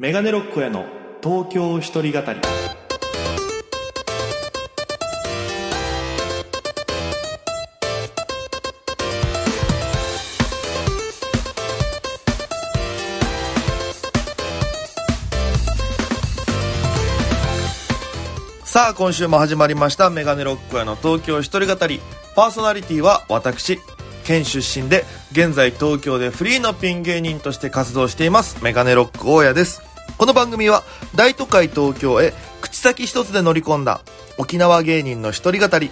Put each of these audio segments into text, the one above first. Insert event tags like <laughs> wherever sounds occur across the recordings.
メガネロックへの東京一人語り。さあ今週も始まりましたメガネロックへの東京一人語り。パーソナリティは私県出身で現在東京でフリーのピン芸人として活動していますメガネロック大家です。この番組は大都会東京へ口先一つで乗り込んだ沖縄芸人の一人語り。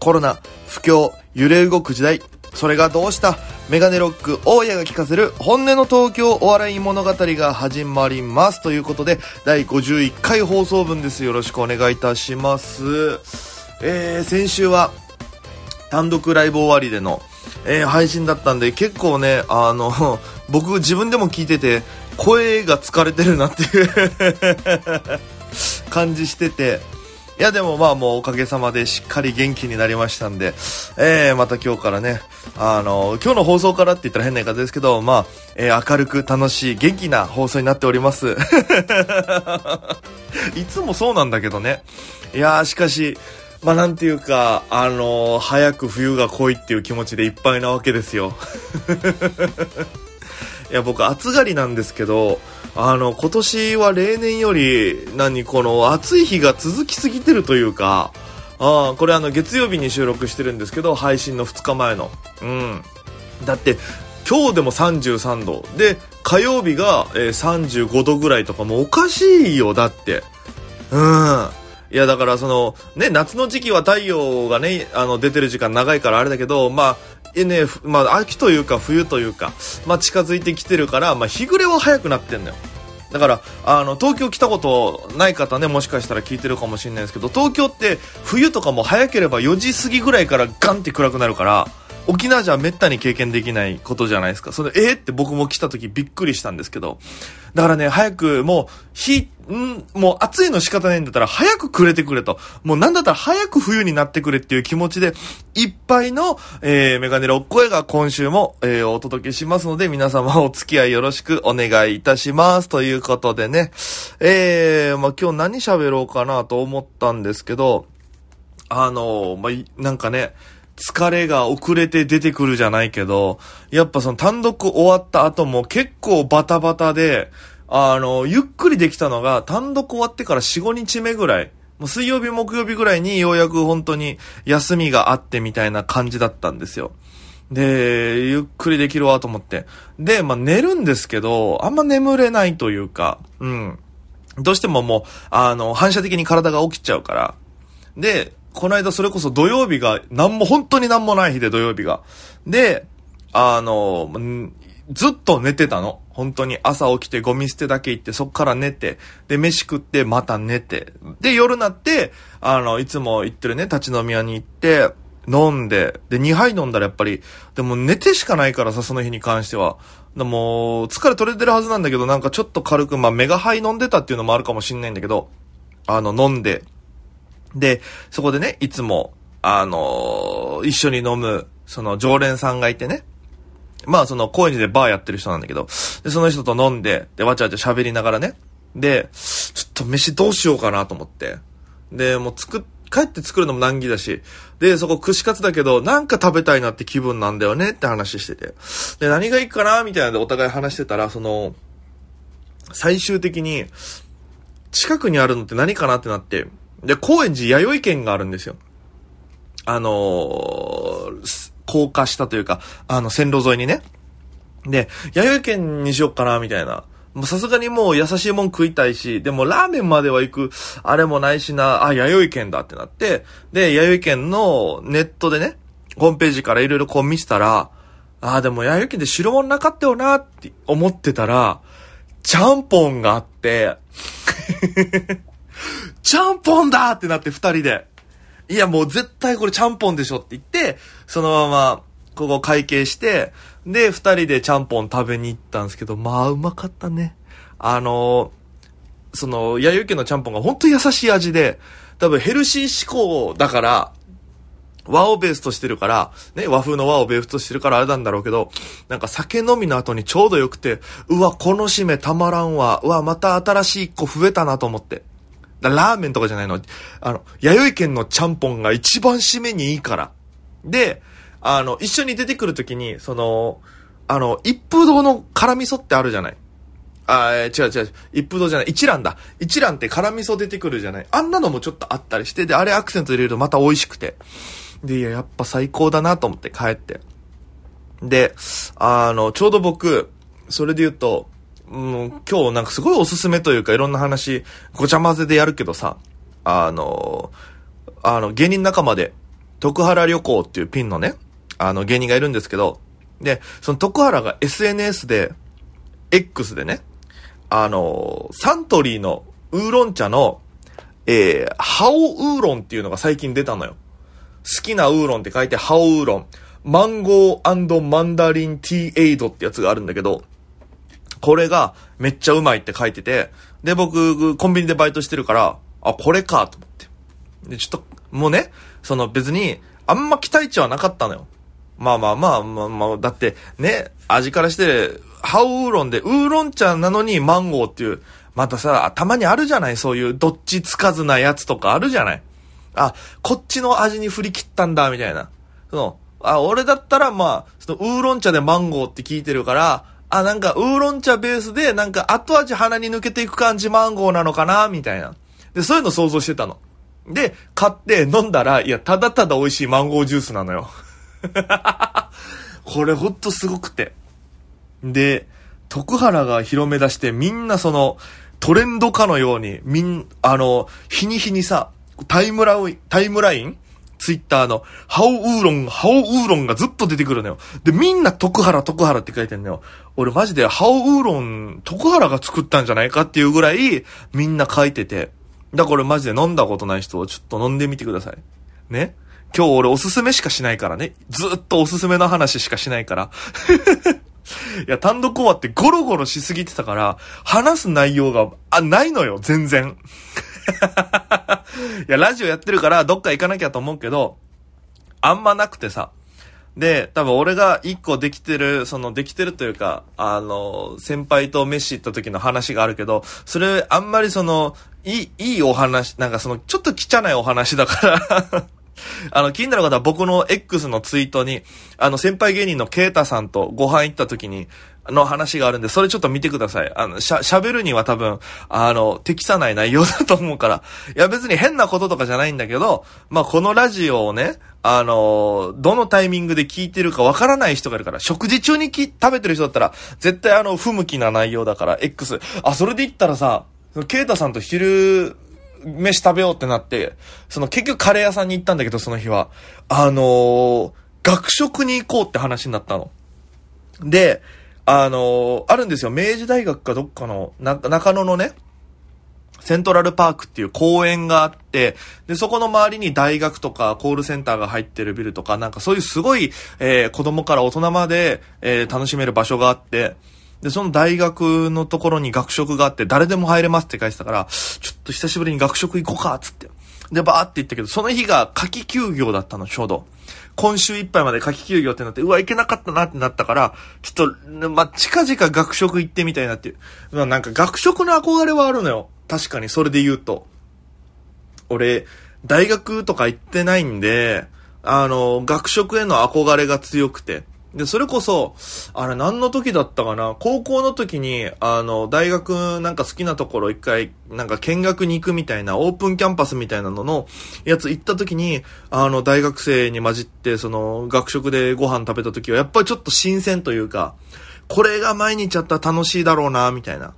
コロナ不況揺れ動く時代。それがどうしたメガネロック大家が聞かせる本音の東京お笑い物語が始まります。ということで第51回放送分です。よろしくお願いいたします。えー、先週は単独ライブ終わりでの、えー、配信だったんで結構ねあの <laughs> 僕自分でも聞いてて声が疲れてるなっていう感じしてていやでもまあもうおかげさまでしっかり元気になりましたんで、えー、また今日からね、あの、今日の放送からって言ったら変な言い方ですけど、まあ、えー、明るく楽しい元気な放送になっております。<laughs> いつもそうなんだけどね。いやーしかし、まあなんていうか、あのー、早く冬が来いっていう気持ちでいっぱいなわけですよ。いや、僕暑がりなんですけど、あの、今年は例年より、何、この暑い日が続きすぎてるというか、あこれあの、月曜日に収録してるんですけど、配信の2日前の。うん。だって、今日でも33度。で、火曜日が、えー、35度ぐらいとかもおかしいよ、だって。うん。いや、だからその、ね、夏の時期は太陽がね、あの、出てる時間長いからあれだけど、まあ、えね、まあ、秋というか冬というか、まあ、近づいてきてるから、まあ、日暮れは早くなってんのよ。だから、あの、東京来たことない方ね、もしかしたら聞いてるかもしれないですけど、東京って冬とかも早ければ4時過ぎぐらいからガンって暗くなるから、沖縄じゃめったに経験できないことじゃないですか。それ、えー、って僕も来た時びっくりしたんですけど。だからね、早く、もう、日、ん？もう暑いの仕方ないんだったら早くくれてくれと。もうなんだったら早く冬になってくれっていう気持ちで、いっぱいの、えー、メガネロッ声が今週も、えー、お届けしますので、皆様お付き合いよろしくお願いいたします。ということでね、えー、まあ、今日何喋ろうかなと思ったんですけど、あのまあ、なんかね、疲れが遅れて出てくるじゃないけど、やっぱその単独終わった後も結構バタバタで、あの、ゆっくりできたのが単独終わってから4、5日目ぐらい。もう水曜日、木曜日ぐらいにようやく本当に休みがあってみたいな感じだったんですよ。で、ゆっくりできるわと思って。で、まあ、寝るんですけど、あんま眠れないというか、うん。どうしてももう、あの、反射的に体が起きちゃうから。で、この間それこそ土曜日が、なんも、本当になんもない日で土曜日が。で、あの、ずっと寝てたの。本当に朝起きてゴミ捨てだけ行ってそっから寝て、で、飯食ってまた寝て、で、夜になって、あの、いつも行ってるね、立ち飲み屋に行って、飲んで、で、2杯飲んだらやっぱり、でも寝てしかないからさ、その日に関しては。でも、疲れ取れてるはずなんだけど、なんかちょっと軽く、まあ、メガハイ飲んでたっていうのもあるかもしんないんだけど、あの、飲んで、で、そこでね、いつも、あのー、一緒に飲む、その常連さんがいてね。まあ、その、高円寺でバーやってる人なんだけど、で、その人と飲んで、で、わちゃわちゃ喋りながらね。で、ちょっと飯どうしようかなと思って。で、もう作っ、帰って作るのも難儀だし、で、そこ串カツだけど、なんか食べたいなって気分なんだよねって話してて。で、何がいいかなみたいなのでお互い話してたら、その、最終的に、近くにあるのって何かなってなって、で、高円寺弥生県があるんですよ。あのー、高架下というか、あの、線路沿いにね。で、弥生県にしよっかな、みたいな。さすがにもう優しいもん食いたいし、でもラーメンまでは行く、あれもないしな、あ、弥生県だってなって、で、弥生県のネットでね、ホームページからいろいろこう見せたら、あ、でも弥生県で白物なかったよなって思ってたら、ちゃんぽんがあってちゃんぽんだってなって二人で。いやもう絶対これちゃんぽんでしょって言って、そのまま、ここ会計して、で、二人でちゃんぽん食べに行ったんですけど、まあうまかったね。あのその、弥生家のちゃんぽんが本当優しい味で、多分ヘルシー志向だから、和をベースとしてるから、ね、和風の和をベースとしてるからあれなんだろうけど、なんか酒飲みの後にちょうどよくて、うわ、この締めたまらんわ、うわ、また新しい一個増えたなと思って。ラーメンとかじゃないの。あの、弥生県のちゃんぽんが一番締めにいいから。で、あの、一緒に出てくるときに、その、あの、一風堂の辛味噌ってあるじゃない。あー違う違う。一風堂じゃない。一蘭だ。一蘭って辛味噌出てくるじゃない。あんなのもちょっとあったりして、で、あれアクセント入れるとまた美味しくて。で、いや、やっぱ最高だなと思って帰って。で、あの、ちょうど僕、それで言うと、うん、今日なんかすごいおすすめというかいろんな話、ごちゃ混ぜでやるけどさ、あの、あの、芸人仲間で、徳原旅行っていうピンのね、あの、芸人がいるんですけど、で、その徳原が SNS で、X でね、あの、サントリーのウーロン茶の、えー、ハオウーロンっていうのが最近出たのよ。好きなウーロンって書いてハオウーロン。マンゴーマンダリンティーエイドってやつがあるんだけど、これがめっちゃうまいって書いてて、で、僕、コンビニでバイトしてるから、あ、これかと思って。で、ちょっと、もうね、その別に、あんま期待値はなかったのよ。まあまあまあまあまあ、だってね、味からして、ハオウーロンで、ウーロン茶なのにマンゴーっていう、またさ、たまにあるじゃない？そういうどっちつかずなやつとかあるじゃない？あ、こっちの味に振り切ったんだ、みたいな。その、あ、俺だったらまあ、そのウーロン茶でマンゴーって聞いてるから、あ、なんかウーロン茶ベースで、なんか後味鼻に抜けていく感じマンゴーなのかな、みたいな。で、そういうの想像してたの。で、買って飲んだら、いや、ただただ美味しいマンゴージュースなのよ。これほんとすごくて。で、徳原が広め出してみんなその、トレンドかのように、みん、あの、日に日にさ、タイムライン、タイムラインツイッターの、ハオウーロン、ハオウーロンがずっと出てくるのよ。で、みんな徳原、徳原って書いてんのよ。俺マジで、ハオウーロン、徳原が作ったんじゃないかっていうぐらい、みんな書いてて。だからマジで飲んだことない人はちょっと飲んでみてください。ね？今日俺おすすめしかしないからね。ずっとおすすめの話しかしないから。<laughs> いや、単独終わってゴロゴロしすぎてたから、話す内容が、あ、ないのよ、全然。いや、ラジオやってるから、どっか行かなきゃと思うけど、あんまなくてさ。で、多分俺が一個できてる、そのできてるというか、あの、先輩と飯行った時の話があるけど、それあんまりその、いい、いいお話、なんかその、ちょっと汚いお話だから、あの、気になる方は僕の X のツイートに、あの、先輩芸人のケイタさんとご飯行った時に、の話があるんで、それちょっと見てください。あの、しゃ、喋るには多分、あの、適さない内容だと思うから。いや、別に変なこととかじゃないんだけど、まあ、このラジオをね、あの、どのタイミングで聞いてるかわからない人がいるから、食事中にき食べてる人だったら、絶対あの、不向きな内容だから、X。あ、それで言ったらさ、ケイタさんと昼、飯食べようってなって、その結局カレー屋さんに行ったんだけど、その日は。あのー学食に行こうって話になったの。で、あのーあるんですよ。明治大学かどっかの、な、中野のね、セントラルパークっていう公園があって、で、そこの周りに大学とかコールセンターが入ってるビルとか、なんかそういうすごい、えー子供から大人まで、えー楽しめる場所があって、で、その大学のところに学食があって、誰でも入れますって書いてたから、ちょっと久しぶりに学食行こうか、つって。で、バーって行ったけど、その日が夏季休業だったの、ちょうど。今週いっぱいまで夏季休業ってなって、うわ、行けなかったなってなったから、ちょっと、まあ、近々学食行ってみたいなっていう。まあ、なんか学食の憧れはあるのよ。確かに、それで言うと。俺、大学とか行ってないんで、あの、学食への憧れが強くて。で、それこそ、あれ何の時だったかな？高校の時に、あの、大学なんか好きなところ一回、なんか見学に行くみたいな、オープンキャンパスみたいなののやつ行った時に、あの、大学生に混じって、その、学食でご飯食べた時は、やっぱりちょっと新鮮というか、これが毎日やったら楽しいだろうな、みたいな。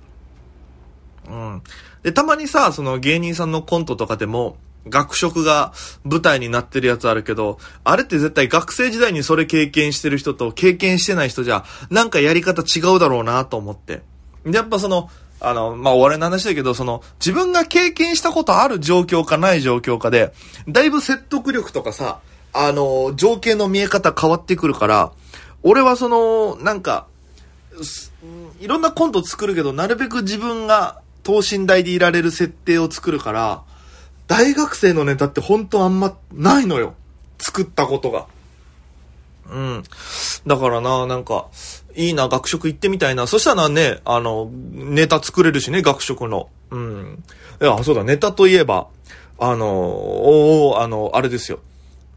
うん。で、たまにさ、その芸人さんのコントとかでも、学食が舞台になってるやつあるけど、あれって絶対学生時代にそれ経験してる人と経験してない人じゃ、なんかやり方違うだろうなと思って。で、やっぱその、あの、まあ、お笑いの話だけど、その、自分が経験したことある状況かない状況かで、だいぶ説得力とかさ、あの、情景の見え方変わってくるから、俺はその、なんか、いろんなコント作るけど、なるべく自分が等身大でいられる設定を作るから、大学生のネタって本当あんまないのよ。作ったことが。うん。だからな、なんか、いいな、学食行ってみたいな。そしたらね、あの、ネタ作れるしね、学食の。うん。いや、そうだ、ネタといえば、あの、おあの、あれですよ。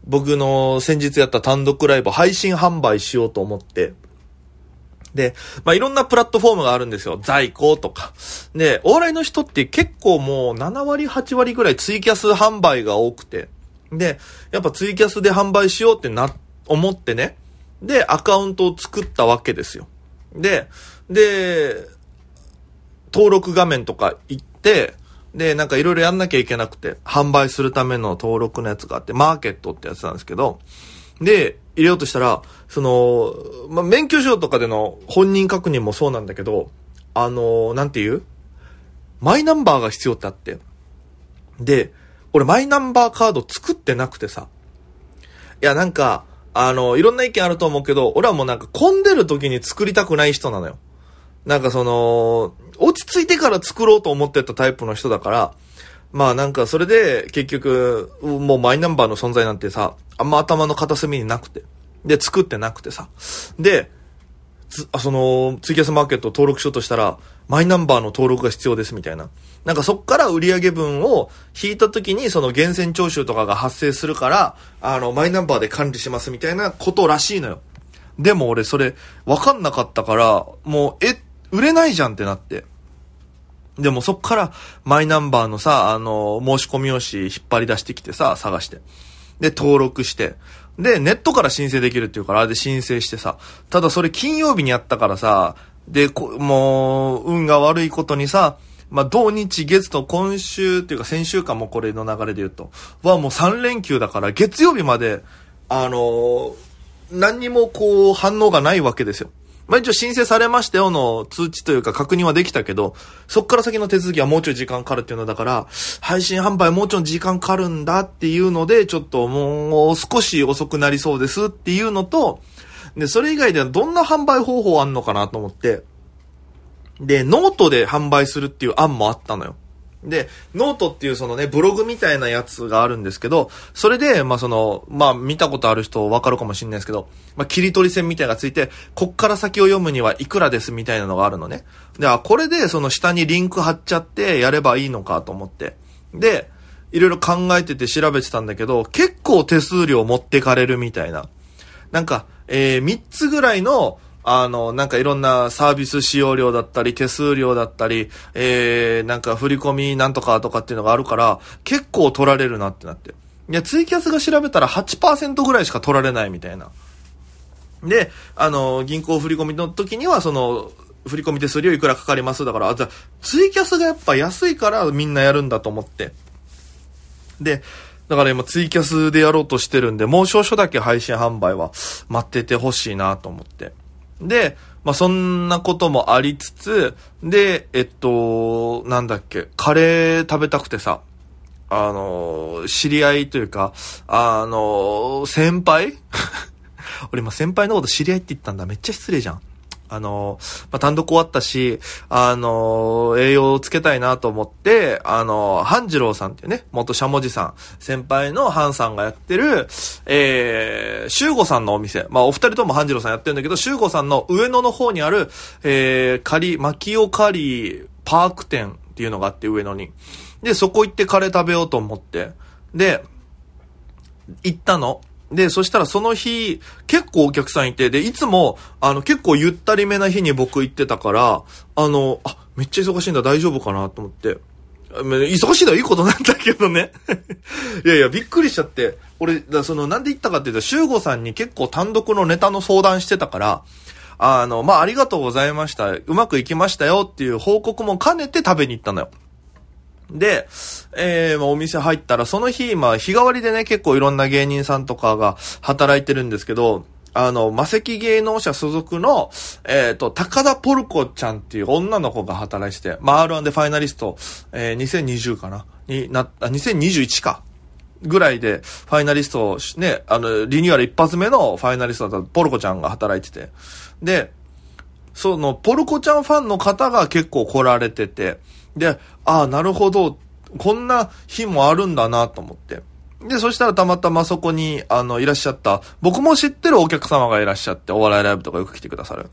僕の先日やった単独ライブ配信販売しようと思って、で、まあ、いろんなプラットフォームがあるんですよ。在庫とか。で、お笑いの人って結構もう7割、8割ぐらいツイキャス販売が多くて。で、やっぱツイキャスで販売しようってな、思ってね。で、アカウントを作ったわけですよ。で、で、登録画面とか行って、で、なんかいろいろやんなきゃいけなくて、販売するための登録のやつがあって、マーケットってやつなんですけど、で、入れようとしたら、その、まあ、免許証とかでの本人確認もそうなんだけど、あの、なんていう？マイナンバーが必要ってあって。で、俺マイナンバーカード作ってなくてさ。いや、なんか、あの、いろんな意見あると思うけど、俺はもうなんか混んでる時に作りたくない人なのよ。なんかその、落ち着いてから作ろうと思ってたタイプの人だから、まあなんかそれで結局、もうマイナンバーの存在なんてさ、あんま頭の片隅になくて。で、作ってなくてさ。で、あその、ツイキャスマーケット登録しようとしたら、マイナンバーの登録が必要ですみたいな。なんかそっから売上分を引いた時にその源泉徴収とかが発生するから、あの、マイナンバーで管理しますみたいなことらしいのよ。でも俺それ、わかんなかったから、もう、え、売れないじゃんってなって。でもそっからマイナンバーのさ、あの、申し込み用紙引っ張り出してきてさ、探して。で、登録して。で、ネットから申請できるっていうから、あれで申請してさ。ただそれ金曜日にやったからさ、で、もう、運が悪いことにさ、まあ、土日月と今週っていうか先週間もこれの流れで言うと、はもう3連休だから月曜日まで、あのー、何にもこう反応がないわけですよ。まあ、一応申請されましたよの通知というか確認はできたけど、そっから先の手続きはもうちょい時間かかるっていうのだから、配信販売もうちょい時間かかるんだっていうので、ちょっともう少し遅くなりそうですっていうのと、で、それ以外ではどんな販売方法あんのかなと思って、で、ノートで販売するっていう案もあったのよ。で、ノートっていうそのね、ブログみたいなやつがあるんですけど、それで、まあその、まあ見たことある人わかるかもしれないですけど、まあ切り取り線みたいなのがついて、こっから先を読むにはいくらですみたいなのがあるのね。で、あ、これでその下にリンク貼っちゃってやればいいのかと思って。で、いろいろ考えてて調べてたんだけど、結構手数料持ってかれるみたいな。なんか、えー、3つぐらいの、あの、なんかいろんなサービス使用料だったり、手数料だったり、えー、なんか振り込みなんとかとかっていうのがあるから、結構取られるなってなって。いや、ツイキャスが調べたら8%ぐらいしか取られないみたいな。で、あの、銀行振り込みの時には、その、振り込み手数料いくらかかりますだから、あ、じゃツイキャスがやっぱ安いからみんなやるんだと思って。で、だから今ツイキャスでやろうとしてるんで、もう少々だけ配信販売は待っててほしいなと思って。で、まあ、そんなこともありつつ、で、えっと、なんだっけ、カレー食べたくてさ、あの、知り合いというか、あの、先輩？<laughs> 俺今先輩のこと知り合いって言ったんだ。めっちゃ失礼じゃん。あの、まあ、単独終わったし、あの、栄養をつけたいなと思って、あの、半次郎さんっていうね、元しゃもじさん、先輩の半さんがやってる、えー、修吾さんのお店、まあ、お二人とも半次郎さんやってるんだけど、修吾さんの上野の方にある、えー、カリ、マキオカリーパーク店っていうのがあって、上野に。で、そこ行ってカレー食べようと思って、で、行ったの。で、そしたらその日、結構お客さんいて、で、いつも、あの、結構ゆったりめな日に僕行ってたから、あの、あ、めっちゃ忙しいんだ、大丈夫かなと思って。忙しいのはいいことなんだけどね <laughs> いやいや、びっくりしちゃって。俺、だその、なんで行ったかっていうと、修吾さんに結構単独のネタの相談してたから、あの、まあ、ありがとうございました。うまくいきましたよっていう報告も兼ねて食べに行ったのよ。で、えー、まあ、お店入ったら、その日、まあ、日替わりでね、結構いろんな芸人さんとかが働いてるんですけど、あの、魔石芸能者所属の、えっ、ー、と、高田ポルコちゃんっていう女の子が働いてて、まあ、R1 でファイナリスト、えー、2020かなになった、2021か。ぐらいで、ファイナリスト、ね、あの、リニューアル一発目のファイナリストだったポルコちゃんが働いてて。で、その、ポルコちゃんファンの方が結構来られてて、で、ああ、なるほど、こんな日もあるんだなと思って。で、そしたらたまたまそこに、あの、いらっしゃった、僕も知ってるお客様がいらっしゃって、お笑いライブとかよく来てくださる。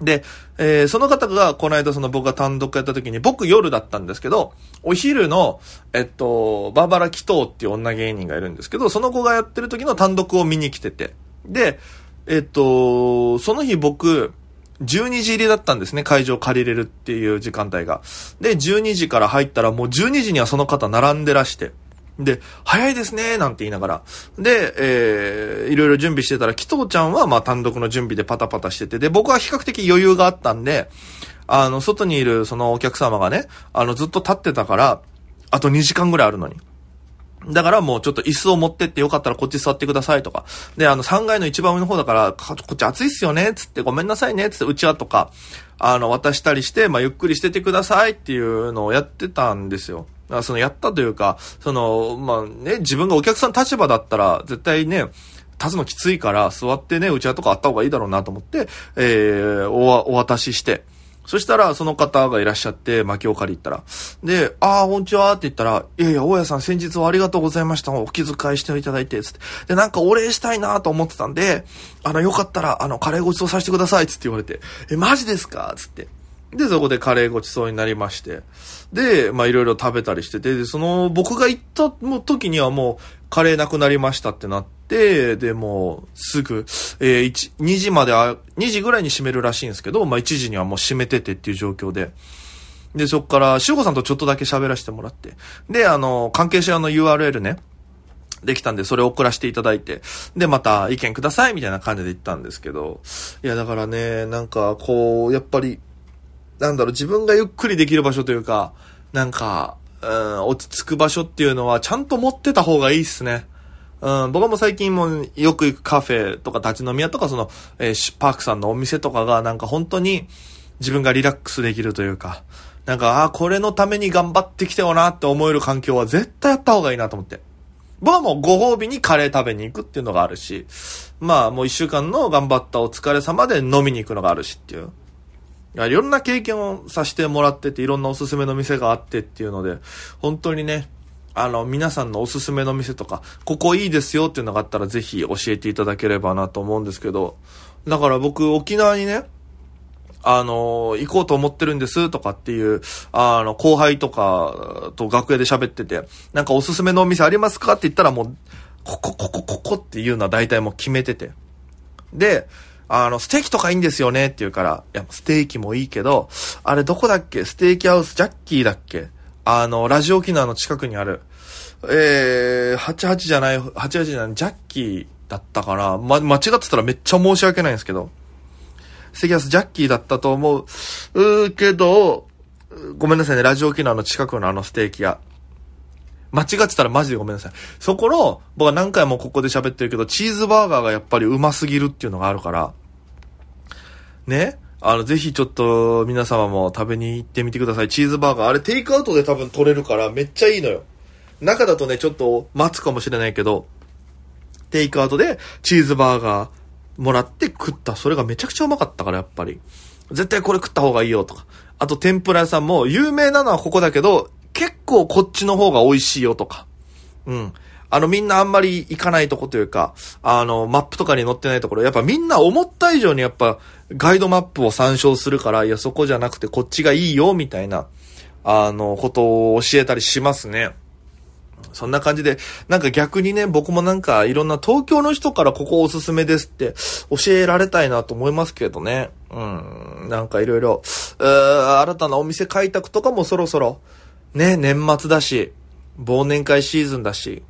で、えー、その方が、この間その僕が単独やった時に、僕夜だったんですけど、お昼の、えっと、バーバラ・キトーっていう女芸人がいるんですけど、その子がやってる時の単独を見に来てて。で、えっと、その日僕、12時入りだったんですね、会場借りれるっていう時間帯が。で、12時から入ったらもう12時にはその方並んでらして。で、早いですね、なんて言いながら。で、えー、いろいろ準備してたら、紀藤ちゃんは、まあ、単独の準備でパタパタしてて、で、僕は比較的余裕があったんで、あの、外にいるそのお客様がね、あの、ずっと立ってたから、あと2時間ぐらいあるのに。だからもうちょっと椅子を持ってってよかったらこっち座ってくださいとか。で、あの3階の一番上の方だから、こっち暑いっすよねつってごめんなさいねつってうちわとか、あの渡したりして、まあゆっくりしててくださいっていうのをやってたんですよ。そのやったというか、その、まあね、自分がお客さん立場だったら、絶対ね、立つのきついから、座ってね、うちわとかあった方がいいだろうなと思って、えー、お、お渡しして、そしたら、その方がいらっしゃって、薪を借りったら。で、ああ、こんにちはって言ったら、いやいや、大家さん先日はありがとうございました。お気遣いしていただいて、つって。で、なんかお礼したいなと思ってたんで、あの、よかったら、あの、カレーごちそうさせてください、つって言われて。え、マジですか？つって。で、そこでカレーごちそうになりまして。で、まあいろいろ食べたりしてて、で、その、僕が行った時にはもう、カレーなくなりましたってなって、で、もう、すぐ、えー、1、2時まで、2時ぐらいに閉めるらしいんですけど、まあ1時にはもう閉めててっていう状況で。で、そっから、しゅうこさんとちょっとだけ喋らせてもらって。で、あの、関係者用の URL ね、できたんで、それを送らせていただいて、で、また意見くださいみたいな感じで言ったんですけど、いや、だからね、なんか、こう、やっぱり、なんだろう、自分がゆっくりできる場所というか、なんか、うん、落ち着く場所っていうのはちゃんと持ってた方がいいっすね。うん、僕も最近もよく行くカフェとか立ち飲み屋とかその、えー、パークさんのお店とかがなんか本当に自分がリラックスできるというか、なんか、ああ、これのために頑張ってきたよなって思える環境は絶対やった方がいいなと思って。僕はもうご褒美にカレー食べに行くっていうのがあるし、まあもう一週間の頑張ったお疲れ様で飲みに行くのがあるしっていう。いろんな経験をさせてもらってて、いろんなおすすめの店があってっていうので、本当にね、あの、皆さんのおすすめの店とか、ここいいですよっていうのがあったらぜひ教えていただければなと思うんですけど、だから僕、沖縄にね、あの、行こうと思ってるんですとかっていう、あの、後輩とかと楽屋で喋ってて、なんかおすすめのお店ありますかって言ったらもう、ここ、ここ、ここっていうのは大体もう決めてて。で、あの、ステーキとかいいんですよねって言うから、いや、ステーキもいいけど、あれどこだっけ？ステーキハウスジャッキーだっけ？あの、ラジオ沖縄の近くにある、えー、88じゃない、88じゃない、ジャッキーだったかな。ま、間違ってたらめっちゃ申し訳ないんですけど、ステーキハウスジャッキーだったと思う、うーけど、ごめんなさいね、ラジオ沖縄の近くのあのステーキ屋。間違ってたらマジでごめんなさい。そこの、僕は何回もここで喋ってるけど、チーズバーガーがやっぱりうますぎるっていうのがあるから、ね、あの、ぜひちょっと皆様も食べに行ってみてください。チーズバーガー。あれテイクアウトで多分取れるからめっちゃいいのよ。中だとね、ちょっと待つかもしれないけど、テイクアウトでチーズバーガーもらって食った。それがめちゃくちゃうまかったから、やっぱり。絶対これ食った方がいいよとか。あと天ぷら屋さんも有名なのはここだけど、結構こっちの方が美味しいよとか。うん。あの、みんなあんまり行かないとこというか、あの、マップとかに載ってないところ、やっぱみんな思った以上にやっぱ、ガイドマップを参照するから、いや、そこじゃなくてこっちがいいよ、みたいな、あの、ことを教えたりしますね。そんな感じで、なんか逆にね、僕もなんかいろんな東京の人からここおすすめですって教えられたいなと思いますけどね。うん。なんかいろいろ、新たなお店開拓とかもそろそろ、ね、年末だし、忘年会シーズンだし、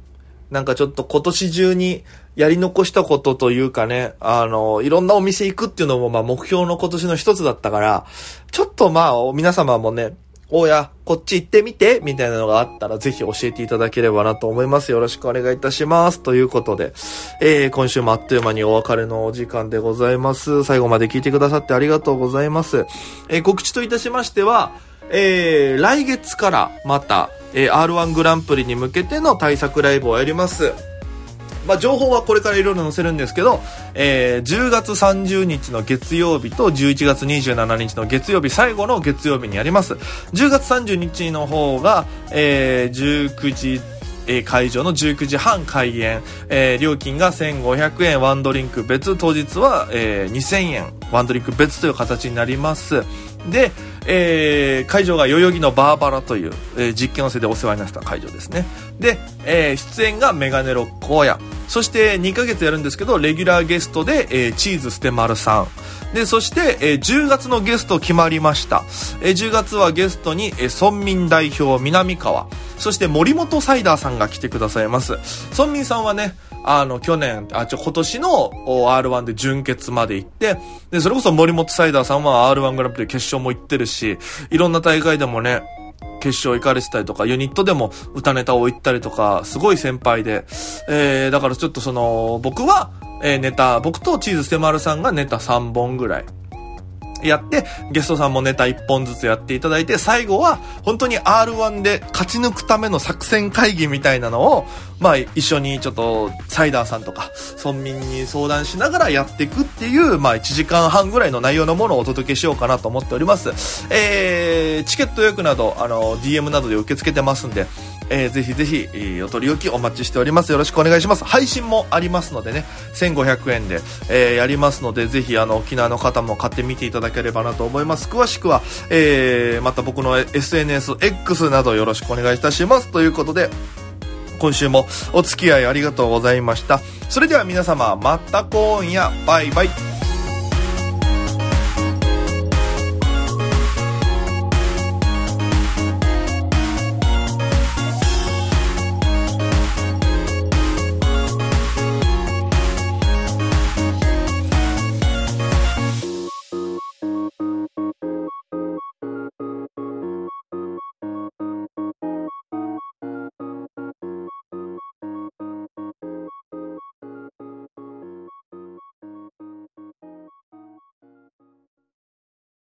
なんかちょっと今年中にやり残したことというかね、あの、いろんなお店行くっていうのもまあ目標の今年の一つだったから、ちょっとまあ皆様もね、おや、こっち行ってみて、みたいなのがあったらぜひ教えていただければなと思います。よろしくお願いいたします。ということで、えー、今週もあっという間にお別れのお時間でございます。最後まで聞いてくださってありがとうございます。えー、告知といたしましては、えー、来月からまた、えー、R1 グランプリに向けての対策ライブをやります。まあ、情報はこれからいろいろ載せるんですけど、えー、10月30日の月曜日と11月27日の月曜日、最後の月曜日にやります。10月30日の方が、えー、19時、え、会場の19時半開演、え、料金が1500円。ワンドリンク別。当日は、え、2000円。ワンドリンク別という形になります。で、えー、会場が代々木のバーバラという、えー、実験をせでお世話になった会場ですね。で、えー、出演がメガネロック荒野そして2ヶ月やるんですけどレギュラーゲストで、えー、チーズステマルさん。で、そして、えー、10月のゲスト決まりました。えー、10月はゲストに、えー、村民代表南川、そして森本サイダーさんが来てくださいます。村民さんはね、あの、去年、あ、ちょ、今年の R1 で準決まで行って、で、それこそ森本サイダーさんは R1 グランプリ決勝も行ってるし、いろんな大会でもね、決勝行かれてたりとか、ユニットでも歌ネタを言ったりとか、すごい先輩で、えー、だからちょっとその、僕は、えー、ネタ、僕とチーズステマルさんがネタ3本ぐらい。やって、ゲストさんもネタ1本ずつやっていただいて、最後は、本当に R1 で勝ち抜くための作戦会議みたいなのを、まあ、一緒にちょっと、サイダーさんとか、村民に相談しながらやっていくっていう、まあ、1時間半ぐらいの内容のものをお届けしようかなと思っております。えー、チケット予約など、あの、DM などで受け付けてますんで、えー、ぜひぜひ、えー、お取り置きお待ちしております。よろしくお願いします。配信もありますのでね、1500円で、えー、やりますので、ぜひ、あの、沖縄の方も買ってみていただければなと思います。詳しくは、えー、また僕の SNS、X などよろしくお願いいたします。ということで、今週もお付き合いありがとうございました。それでは皆様、また今夜、バイバイ。